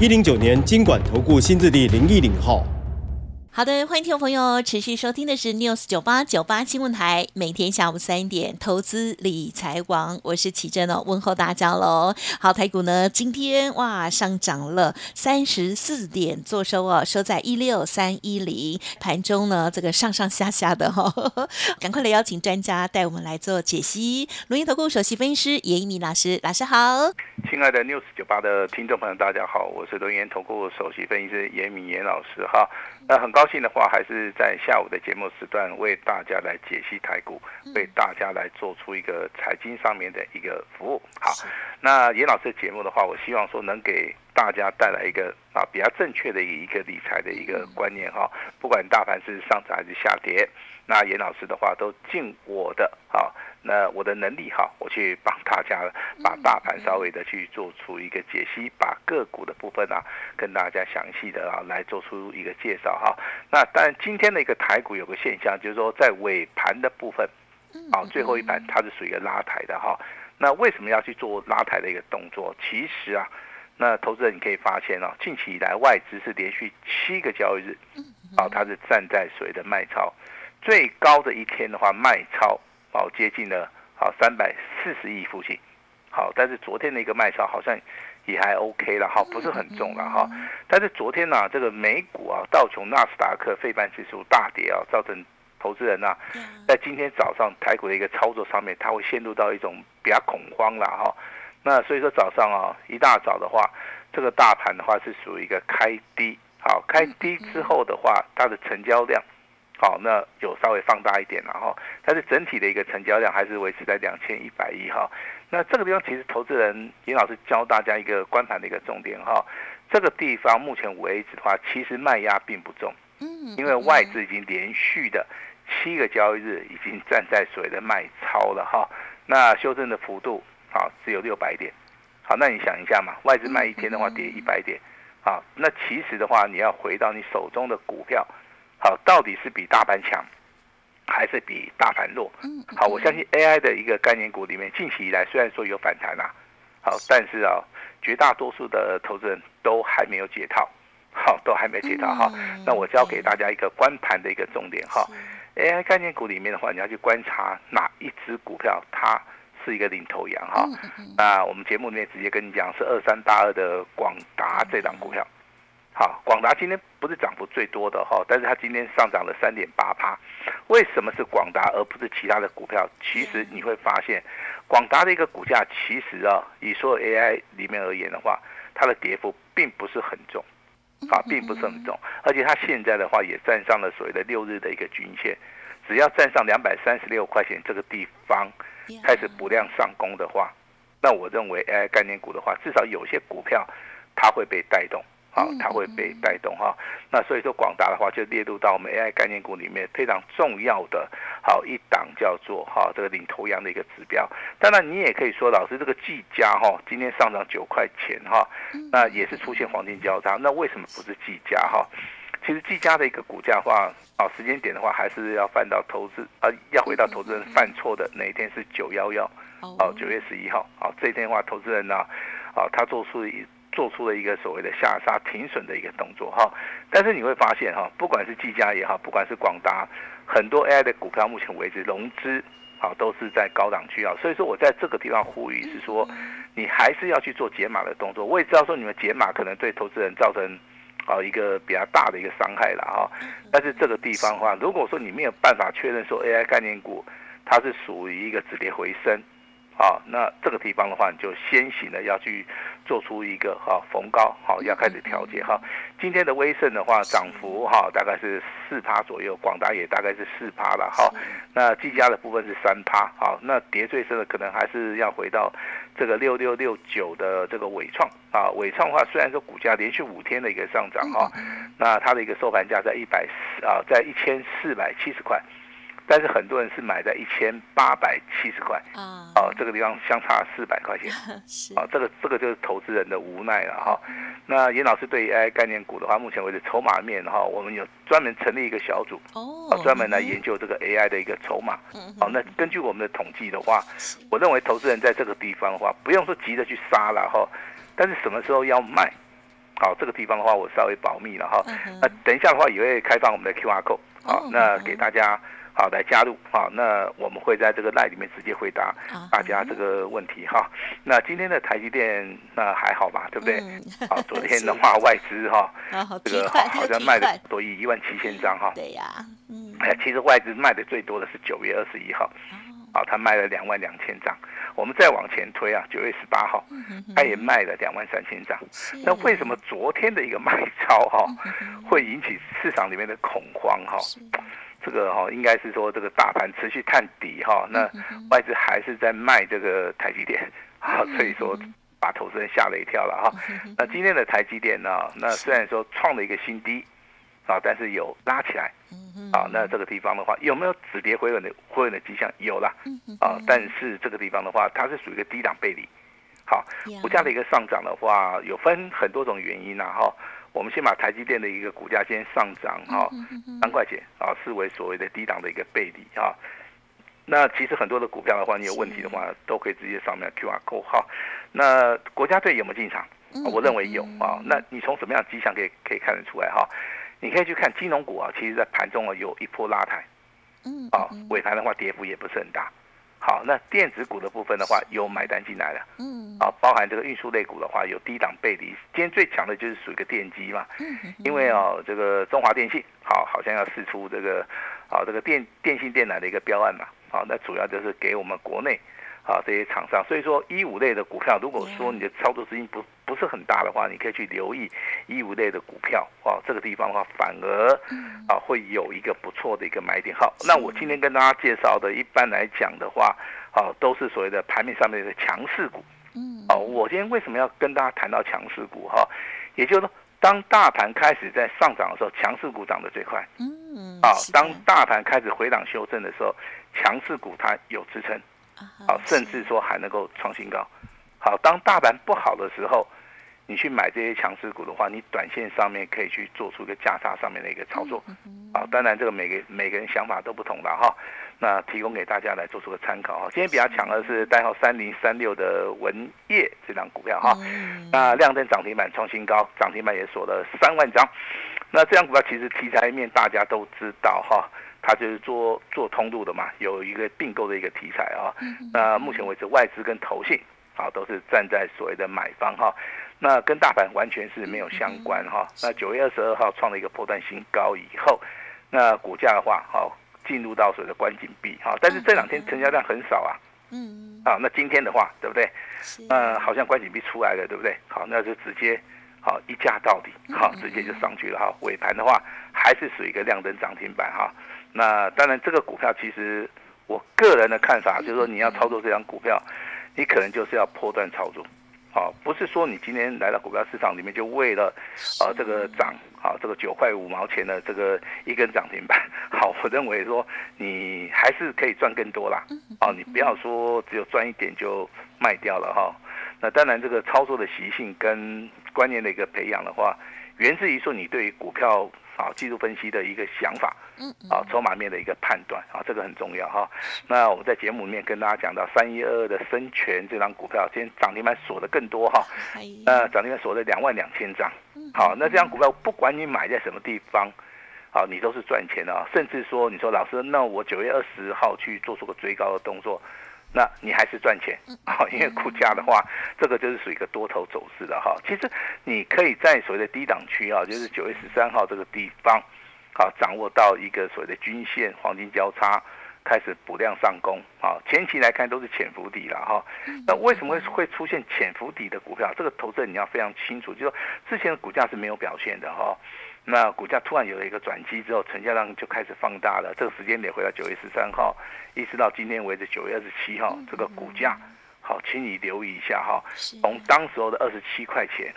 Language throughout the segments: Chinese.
一零九年金管投顾新字第零一零号。好的，欢迎听众朋友持续收听的是 News 九八九八新闻台，每天下午三点投资理财王，我是启珍哦，问候大家喽。好，台股呢今天哇上涨了三十四点，做收哦，收在一六三一零，盘中呢这个上上下下的哈，赶快来邀请专家带我们来做解析。龙岩投顾首席分析师严一鸣老师，老师好。亲爱的 News 九八的听众朋友，大家好，我是龙岩投顾首席分析师严敏严老师哈。那很高兴的话，还是在下午的节目时段为大家来解析台股，为大家来做出一个财经上面的一个服务。好，那严老师的节目的话，我希望说能给大家带来一个啊比较正确的一个理财的一个观念哈。不管大盘是上涨还是下跌，那严老师的话都尽我的啊。那我的能力哈，我去帮大家把大盘稍微的去做出一个解析，把个股的部分啊，跟大家详细的啊来做出一个介绍哈。那但今天的一个台股有个现象，就是说在尾盘的部分，啊最后一盘它是属于一个拉抬的哈。那为什么要去做拉抬的一个动作？其实啊，那投资人你可以发现啊，近期以来外资是连续七个交易日，啊它是站在所谓的卖超，最高的一天的话卖超。好，接近了好三百四十亿附近，好，但是昨天的一个卖超好像也还 OK 了哈，不是很重了哈。但是昨天呢，这个美股啊，道琼纳斯达克费半指数大跌啊，造成投资人呐，在今天早上台股的一个操作上面，他会陷入到一种比较恐慌了哈。那所以说早上啊，一大早的话，这个大盘的话是属于一个开低，好，开低之后的话，它的成交量。好，那有稍微放大一点了哈，但是整体的一个成交量还是维持在两千一百亿哈。那这个地方其实投资人尹老师教大家一个观盘的一个重点哈，这个地方目前为止的话，其实卖压并不重，嗯，因为外资已经连续的七个交易日已经站在所谓的卖超了哈。那修正的幅度好只有六百点，好，那你想一下嘛，外资卖一天的话跌一百点，好，那其实的话你要回到你手中的股票。好，到底是比大盘强，还是比大盘弱？嗯，好，我相信 AI 的一个概念股里面，近期以来虽然说有反弹啊，好，但是啊，绝大多数的投资人都还没有解套，好，都还没解套哈。那我教给大家一个观盘的一个重点哈，AI 概念股里面的话，你要去观察哪一只股票它是一个领头羊哈。那我们节目里面直接跟你讲，是二三八二的广达这档股票。好，广达今天不是涨幅最多的哈，但是它今天上涨了三点八趴。为什么是广达而不是其他的股票？其实你会发现，广达的一个股价其实啊，以所有 AI 里面而言的话，它的跌幅并不是很重，啊，并不是很重。而且它现在的话也站上了所谓的六日的一个均线，只要站上两百三十六块钱这个地方开始补量上攻的话，那我认为 AI 概念股的话，至少有些股票它会被带动。好，它会被带动哈。那所以说，广达的话就列入到我们 AI 概念股里面非常重要的，好一档叫做哈这个领头羊的一个指标。当然，你也可以说，老师这个技嘉哈今天上涨九块钱哈，那也是出现黄金交叉。那为什么不是技嘉哈？其实技嘉的一个股价的话，啊时间点的话，还是要犯到投资啊，要回到投资人犯错的那一天是九幺幺，哦九月十一号，好这一天的话，投资人呢，啊他做出一。做出了一个所谓的下杀停损的一个动作哈，但是你会发现哈，不管是技嘉也好，不管是广达，很多 AI 的股票目前为止融资好都是在高档区啊，所以说我在这个地方呼吁是说，你还是要去做解码的动作。我也知道说你们解码可能对投资人造成啊一个比较大的一个伤害了哈，但是这个地方的话，如果说你没有办法确认说 AI 概念股它是属于一个止跌回升。啊，那这个地方的话，你就先行的要去做出一个哈逢高，好要开始调节哈。今天的威盛的话，涨幅哈大概是四趴左右，广达也大概是四趴了哈。那技嘉的部分是三趴，好，那跌最深的可能还是要回到这个六六六九的这个伟创啊。伟创的话，虽然说股价连续五天的一个上涨哈，那它的一个收盘价在一百四啊，在一千四百七十块。但是很多人是买在一千八百七十块啊，哦，这个地方相差四百块钱，是啊，这个这个就是投资人的无奈了哈。那严老师对 AI 概念股的话，目前为止筹码面哈，我们有专门成立一个小组哦，专门来研究这个 AI 的一个筹码。好，那根据我们的统计的话，我认为投资人在这个地方的话，不用说急着去杀了哈，但是什么时候要卖？好，这个地方的话，我稍微保密了哈。那等一下的话，也会开放我们的 QR code，好，那给大家。好，来加入好，那我们会在这个赖里面直接回答大家这个问题哈。那今天的台积电那还好吧，对不对？好，昨天的 话外资哈，这个好像卖的多一一万七千张哈。对呀，嗯，哎，其实外资卖的最多的是九月二十一号，好，他卖了两万两千张。我们再往前推啊，九月十八号，他也卖了两万三千张。那为什么昨天的一个卖超哈，会引起市场里面的恐慌哈？这个哈应该是说这个大盘持续探底哈，那外资还是在卖这个台积电啊，所以说把投资人吓了一跳了哈。那今天的台积电呢，那虽然说创了一个新低啊，但是有拉起来啊，那这个地方的话有没有止跌回稳的回稳的迹象？有了啊，但是这个地方的话，它是属于一个低档背离。好，股价的一个上涨的话，有分很多种原因呐哈。我们先把台积电的一个股价先上涨哈，三块钱啊，视为所谓的低档的一个背离哈。那其实很多的股票的话，你有问题的话，都可以直接上面 Q R code 哈。那国家队有没有进场？我认为有啊。那你从什么样的迹象可以可以看得出来哈？你可以去看金融股啊，其实在盘中啊有一波拉抬，嗯，啊尾盘的话跌幅也不是很大。好，那电子股的部分的话，有买单进来了，嗯，啊，包含这个运输类股的话，有低档背离。今天最强的就是属于一个电机嘛，嗯，因为哦，这个中华电信，好，好像要试出这个，啊，这个电电信电缆的一个标案嘛，好，那主要就是给我们国内。啊，这些厂商，所以说一五类的股票，如果说你的操作资金不不是很大的话，你可以去留意一五类的股票，啊，这个地方的话，反而啊会有一个不错的一个买点。好，那我今天跟大家介绍的，一般来讲的话，啊，都是所谓的盘面上面的强势股。嗯，啊，我今天为什么要跟大家谈到强势股？哈，也就是说，当大盘开始在上涨的时候，强势股涨得最快。嗯，啊，当大盘开始回档修正的时候，强势股它有支撑。好，甚至说还能够创新高。好，当大盘不好的时候，你去买这些强势股的话，你短线上面可以去做出一个价差上面的一个操作。好，当然这个每个每个人想法都不同了哈。那提供给大家来做出个参考哈。今天比较强的是代号三零三六的文业这张股票哈。那亮灯涨停板创新高，涨停板也锁了三万张。那这张股票其实题材面大家都知道哈。它就是做做通路的嘛，有一个并购的一个题材啊。那目前为止，外资跟投信啊都是站在所谓的买方哈。那跟大盘完全是没有相关哈。那九月二十二号创了一个破断新高以后，那股价的话，好进入到所谓的关紧闭哈。但是这两天成交量很少啊。嗯。啊，那今天的话，对不对？呃，好像关紧闭出来了，对不对？好，那就直接好一价到底，好直接就上去了哈。尾盘的话，还是属于一个亮灯涨停板哈。那当然，这个股票其实我个人的看法就是说，你要操作这张股票，你可能就是要破断操作，好，不是说你今天来到股票市场里面就为了，啊，这个涨，好，这个九块五毛钱的这个一根涨停板，好，我认为说你还是可以赚更多啦，哦，你不要说只有赚一点就卖掉了哈。那当然，这个操作的习性跟观念的一个培养的话，源自于说你对股票。啊，技术分析的一个想法，嗯，啊，筹码面的一个判断，啊，这个很重要哈。那我们在节目里面跟大家讲到三一二二的深全这张股票，今天涨停板锁的更多哈，呃，涨停板锁了两万两千张，好，那这张股票不管你买在什么地方，好，你都是赚钱的啊。甚至说，你说老师，那我九月二十号去做出个追高的动作。那你还是赚钱啊，因为股价的话，这个就是属于一个多头走势的哈。其实你可以在所谓的低档区啊，就是九月十三号这个地方，好掌握到一个所谓的均线黄金交叉，开始补量上攻，啊，前期来看都是潜伏底了哈。那为什么会会出现潜伏底的股票？这个投资人你要非常清楚，就是说之前的股价是没有表现的哈。那股价突然有了一个转机之后，成交量就开始放大了。这个时间点回到九月十三号，一直到今天为止九月二十七号，这个股价好，请你留意一下哈。从当时候的二十七块钱，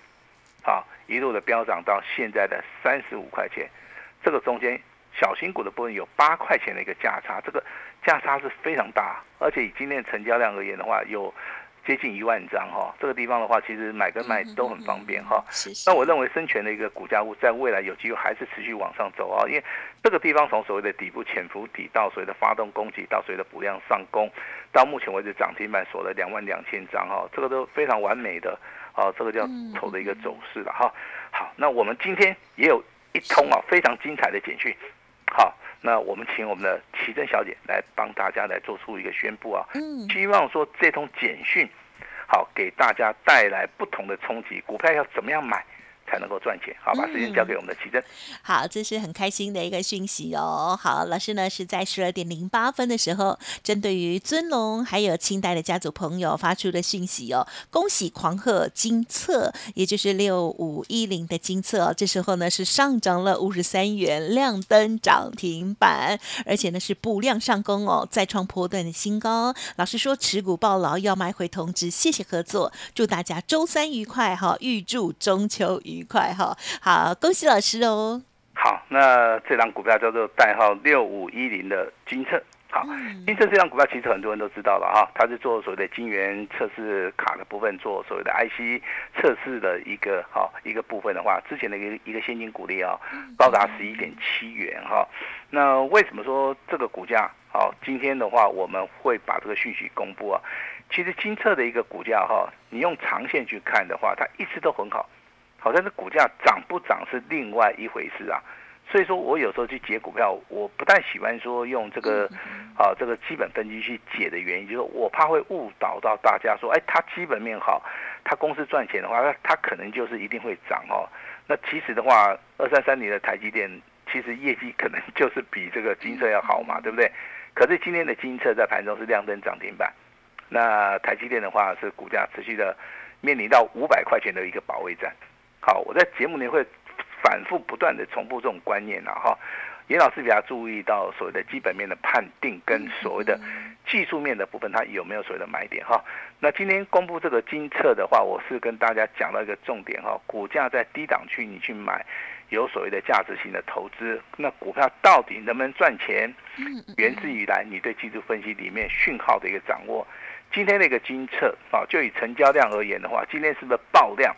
好，一路的飙涨到现在的三十五块钱，这个中间小型股的部分有八块钱的一个价差，这个价差是非常大，而且以今天成交量而言的话，有。接近一万张哈，这个地方的话，其实买跟卖都很方便哈。那我认为生全的一个股价物在未来有机会还是持续往上走啊，因为这个地方从所谓的底部潜伏底到所谓的发动攻击，到所谓的补量上攻，到目前为止涨停板锁了两万两千张哈，这个都非常完美的啊，这个叫头的一个走势了哈。好，那我们今天也有一通啊非常精彩的简讯，好，那我们请我们的奇珍小姐来帮大家来做出一个宣布啊，希望说这通简讯。好，给大家带来不同的冲击。股票要怎么样买？才能够赚钱，好，把时间交给我们的奇珍。好，这是很开心的一个讯息哦。好，老师呢是在十二点零八分的时候，针对于尊龙还有清代的家族朋友发出的讯息哦。恭喜狂贺金策，也就是六五一零的金策，这时候呢是上涨了五十三元，亮灯涨停板，而且呢是补量上攻哦，再创波段的新高。老师说持股抱牢，要买回通知，谢谢合作，祝大家周三愉快哈，预祝中秋愉。愉快哈，好，恭喜老师哦。好，那这张股票叫做代号六五一零的金策。好，金策这张股票其实很多人都知道了哈，它是做所谓的晶圆测试卡的部分，做所谓的 IC 测试的一个哈一个部分的话，之前的一个一个现金股利啊，高达十一点七元哈。那为什么说这个股价好？今天的话，我们会把这个讯息公布啊。其实金策的一个股价哈，你用长线去看的话，它一直都很好。好像是股价涨不涨是另外一回事啊，所以说我有时候去解股票，我不太喜欢说用这个，啊这个基本分析去解的原因，就是我怕会误导到大家说，哎，它基本面好，它公司赚钱的话，那它可能就是一定会涨哦。那其实的话，二三三年的台积电其实业绩可能就是比这个金色要好嘛，对不对？可是今天的金色在盘中是亮灯涨停板，那台积电的话是股价持续的面临到五百块钱的一个保卫战。好，我在节目里会反复不断的重复这种观念了哈。严老师比较注意到所谓的基本面的判定跟所谓的技术面的部分，它有没有所谓的买点哈？那今天公布这个金策的话，我是跟大家讲到一个重点哈，股价在低档区你去买，有所谓的价值型的投资，那股票到底能不能赚钱？源自于来你对技术分析里面讯号的一个掌握。今天那个金策啊，就以成交量而言的话，今天是不是爆量？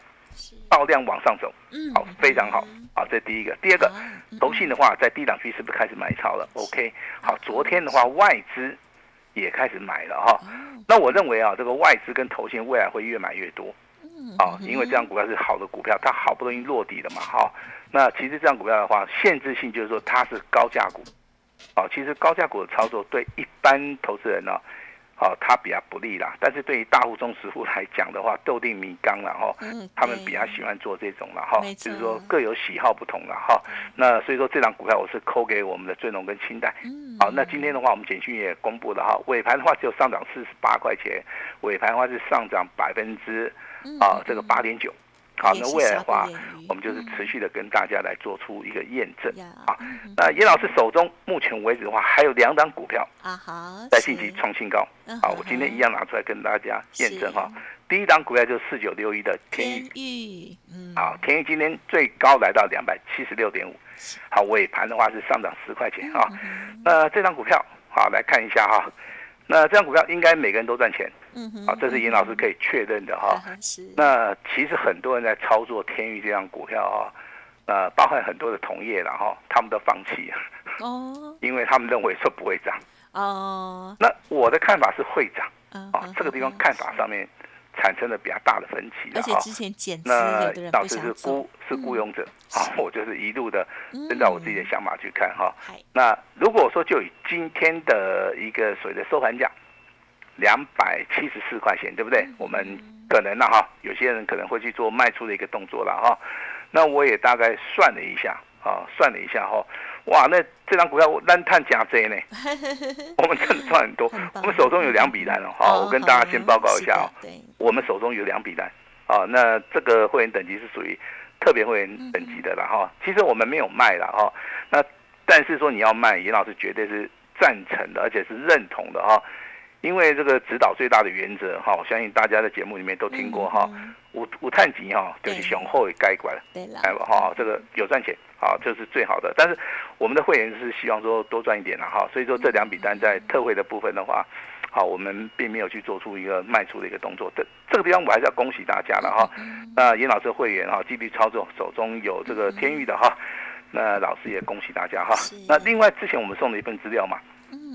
爆量往上走，嗯，好，非常好，好，这是第一个。第二个，投信的话，在低档区是不是开始买超了？OK，好，昨天的话，外资也开始买了哈。那我认为啊，这个外资跟投信未来会越买越多，啊，因为这张股票是好的股票，它好不容易落地了嘛，哈。那其实这张股票的话，限制性就是说它是高价股，啊，其实高价股的操作对一般投资人呢。好，它比较不利啦。但是对于大户中实户来讲的话，豆定米缸了哈，他们比较喜欢做这种了哈，就是说各有喜好不同了哈。那所以说这档股票我是扣给我们的尊龙跟清代。好，那今天的话我们简讯也公布了哈，尾盘的话只有上涨四十八块钱，尾盘的话是上涨百分之啊这个八点九。好，那未来的话，我们就是持续的跟大家来做出一个验证啊。那严老师手中目前为止的话，还有两档股票啊，好，在近期创新高。好，我今天一样拿出来跟大家验证哈。第一档股票就是四九六一的天宇，嗯，好，天宇今天最高来到两百七十六点五，好，尾盘的话是上涨十块钱啊。那这张股票，好来看一下哈。那这张股票应该每个人都赚钱，嗯哼，好，这是尹老师可以确认的哈。是。那其实很多人在操作天域这张股票啊，呃，包含很多的同业了哈，他们都放弃，哦，因为他们认为说不会涨，哦。那我的看法是会涨，啊，这个地方看法上面。产生了比较大的分歧而且之前减资，有的人不是孤是雇佣者，好，我就是一路的按照我自己的想法去看哈。那如果说就以今天的一个所谓的收盘价两百七十四块钱，对不对？我们可能呢哈，有些人可能会去做卖出的一个动作了哈。那我也大概算了一下啊，算了一下哈，哇，那这张股票单探假 J 呢，我们真的赚很多。我们手中有两笔单哦，好，我跟大家先报告一下哦。对，我们手中有两笔单，啊，那这个会员等级是属于特别会员等级的了哈。其实我们没有卖了哈，那但是说你要卖，严老师绝对是赞成的，而且是认同的哈。因为这个指导最大的原则哈，我相信大家在节目里面都听过哈。五五探级哈，就是雄厚的该管，对了，哎哈，这个有赚钱，好，这是最好的。但是我们的会员是希望说多赚一点了哈，所以说这两笔单在特惠的部分的话，好，我们并没有去做出一个卖出的一个动作。这这个地方我还是要恭喜大家了哈。那严老师会员哈，继续操作，手中有这个天域的哈，那老师也恭喜大家哈。那另外之前我们送了一份资料嘛。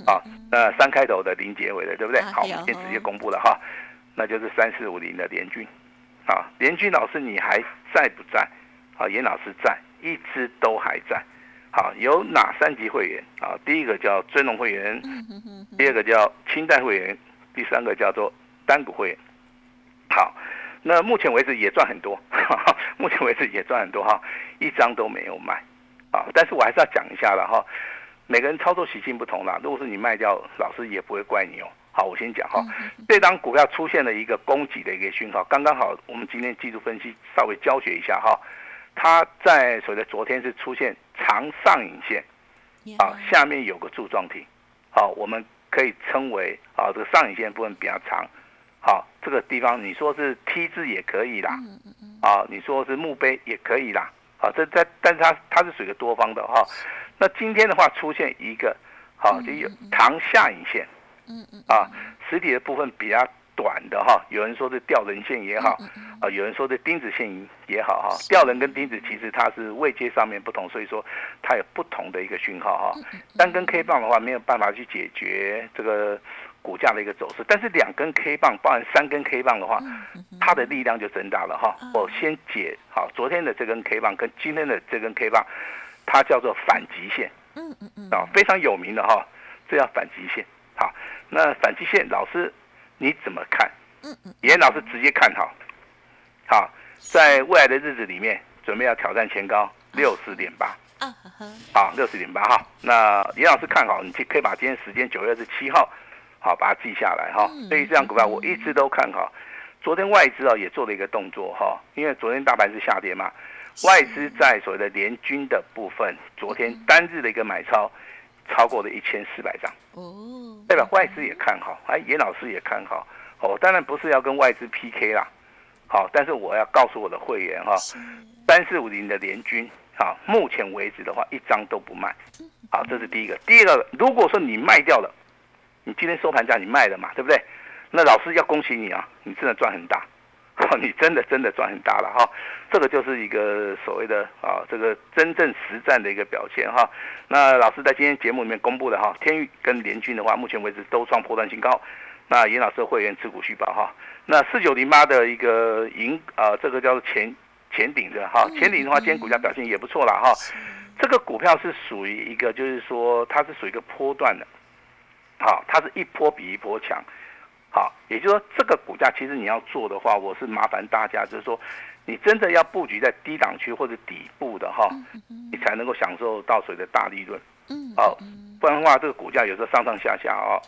啊，那三开头的零结尾的，对不对？好，我们先直接公布了哈，那就是三四五零的联军。啊，联军老师你还在不在？啊，严老师在，一直都还在。好，有哪三级会员？啊，第一个叫尊龙会员，第二个叫清代会员，第三个叫做单股会员。好，那目前为止也赚很多，目前为止也赚很多哈，一张都没有卖。啊，但是我还是要讲一下了哈。每个人操作习性不同啦，如果是你卖掉，老师也不会怪你哦。好，我先讲哈，这张股票出现了一个供给的一个讯号，刚刚好，我们今天技术分析稍微教学一下哈。它在所谓的昨天是出现长上影线，啊，下面有个柱状体，好，我们可以称为啊这个上影线部分比较长，好，这个地方你说是 T 字也可以啦，啊，你说是墓碑也可以啦，好，这在但是它它是属于多方的哈。那今天的话出现一个，好，就有长下影线，嗯嗯，啊，实体的部分比较短的哈，有人说是吊人线也好，啊，有人说是钉子线也好哈，吊人跟钉子其实它是位阶上面不同，所以说它有不同的一个讯号哈。单根 K 棒的话没有办法去解决这个股价的一个走势，但是两根 K 棒，包含三根 K 棒的话，它的力量就增大了哈。我先解好昨天的这根 K 棒跟今天的这根 K 棒。它叫做反极线，嗯嗯嗯，啊，非常有名的哈，这叫反极线。好，那反极线老师你怎么看？嗯嗯，严老师直接看好，好，在未来的日子里面，准备要挑战前高六十点八，啊好，六十点八哈。那严老师看好，你可可以把今天时间九月二十七号，好，把它记下来哈。对于这样股票我一直都看好。昨天外资啊也做了一个动作哈，因为昨天大盘是下跌嘛。外资在所谓的联军的部分，昨天单日的一个买超超过了一千四百张，哦，代表外资也看好，哎，严老师也看好，哦，当然不是要跟外资 PK 啦，好，但是我要告诉我的会员哈，三四五零的联军，好，目前为止的话一张都不卖，好，这是第一个，第二个，如果说你卖掉了，你今天收盘价你卖了嘛，对不对？那老师要恭喜你啊，你真的赚很大。你真的真的赚很大了哈，这个就是一个所谓的啊，这个真正实战的一个表现哈。那老师在今天节目里面公布的哈，天宇跟联军的话，目前为止都创破断新高。那严老师会员持股续保哈。那四九零八的一个银啊，这个叫做前前顶的哈，前顶的话，今天股价表现也不错了哈。这个股票是属于一个，就是说它是属于一个波段的，好，它是一波比一波强。好，也就是说，这个股价其实你要做的话，我是麻烦大家，就是说，你真的要布局在低档区或者底部的哈，你才能够享受到水的大利润。嗯，哦，不然的话，这个股价有时候上上下下哦，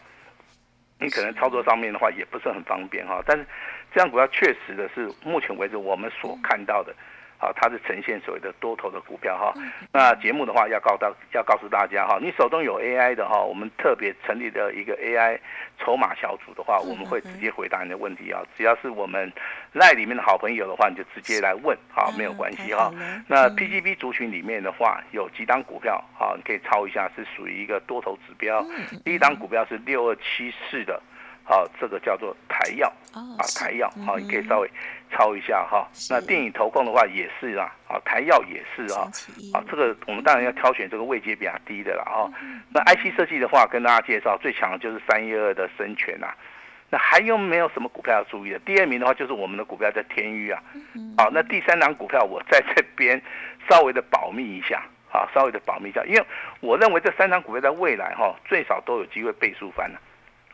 你可能操作上面的话也不是很方便哈。但是，这样股票确实的是目前为止我们所看到的。好，它是呈现所谓的多头的股票哈。那节目的话要告到要告诉大家哈，你手中有 AI 的哈，我们特别成立的一个 AI 筹码小组的话，我们会直接回答你的问题啊。只要是我们赖里面的好朋友的话，你就直接来问，好，没有关系哈。那 PGB 族群里面的话，有几档股票，好，你可以抄一下，是属于一个多头指标。第一档股票是六二七四的。好，这个叫做台药啊，台药好，你可以稍微抄一下哈。那电影投控的话也是啊，啊，台药也是啊，啊，这个我们当然要挑选这个位阶比较低的了哈。那 IC 设计的话，跟大家介绍最强的就是三一二的生全呐。那还有没有什么股票要注意的？第二名的话就是我们的股票在天域啊。好，那第三档股票我在这边稍微的保密一下啊，稍微的保密一下，因为我认为这三档股票在未来哈最少都有机会倍数翻了。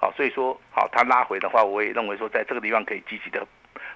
好，所以说好，它拉回的话，我也认为说，在这个地方可以积极的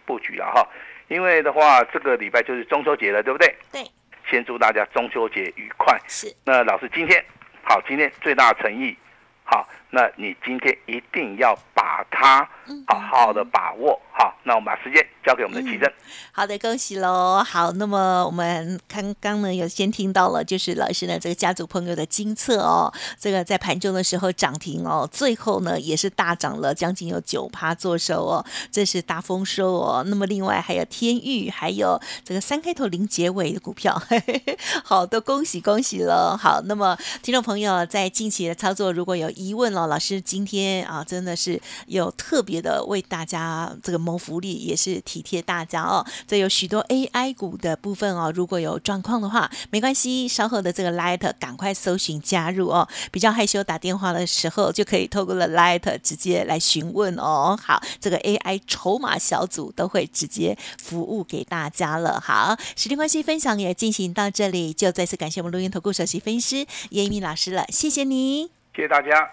布局了哈。因为的话，这个礼拜就是中秋节了，对不对？对。先祝大家中秋节愉快。是，那老师今天好，今天最大的诚意，好，那你今天一定要把它好好的把握。好，那我们把时间交给我们的奇珍。好的，恭喜喽！好，那么我们刚刚呢有先听到了，就是老师呢这个家族朋友的金策哦，这个在盘中的时候涨停哦，最后呢也是大涨了将近有九趴做手哦，这是大丰收哦。那么另外还有天域，还有这个三开头零结尾的股票，嘿 嘿好，都恭喜恭喜了。好，那么听众朋友在近期的操作如果有疑问老师今天啊真的是有特别的为大家这个。谋福利也是体贴大家哦，这有许多 AI 股的部分哦，如果有状况的话，没关系，稍后的这个 Light 赶快搜寻加入哦。比较害羞打电话的时候，就可以透过了 Light 直接来询问哦。好，这个 AI 筹码小组都会直接服务给大家了。好，时间关系，分享也进行到这里，就再次感谢我们录音投顾首席分析师叶一鸣老师了，谢谢你，谢谢大家。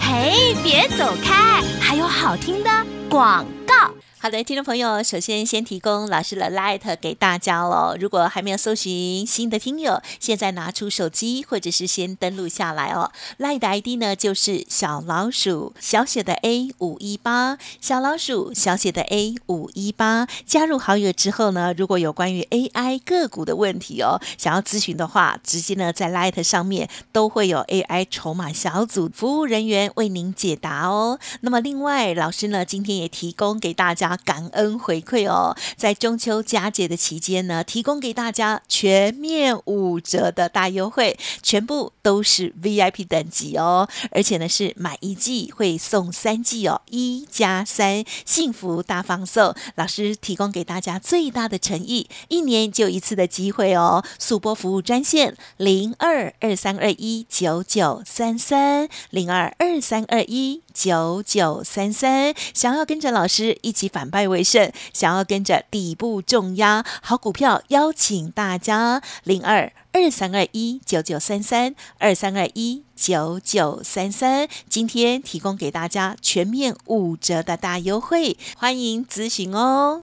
嘿，别走开，还有好听的广告。好的，听众朋友，首先先提供老师的 Light 给大家喽。如果还没有搜寻新的听友，现在拿出手机或者是先登录下来哦。Light 的 ID 呢就是小老鼠小写的 A 五一八，小老鼠小写的 A 五一八。加入好友之后呢，如果有关于 AI 个股的问题哦，想要咨询的话，直接呢在 Light 上面都会有 AI 筹码小组服务人员为您解答哦。那么另外，老师呢今天也提供给大家家。感恩回馈哦，在中秋佳节的期间呢，提供给大家全面五折的大优惠，全部都是 VIP 等级哦，而且呢是买一季会送三季哦，一加三幸福大放送。老师提供给大家最大的诚意，一年就一次的机会哦，速播服务专线零二二三二一九九三三零二二三二一。九九三三，想要跟着老师一起反败为胜，想要跟着底部重压好股票，邀请大家零二二三二一九九三三二三二一九九三三，今天提供给大家全面五折的大优惠，欢迎咨询哦。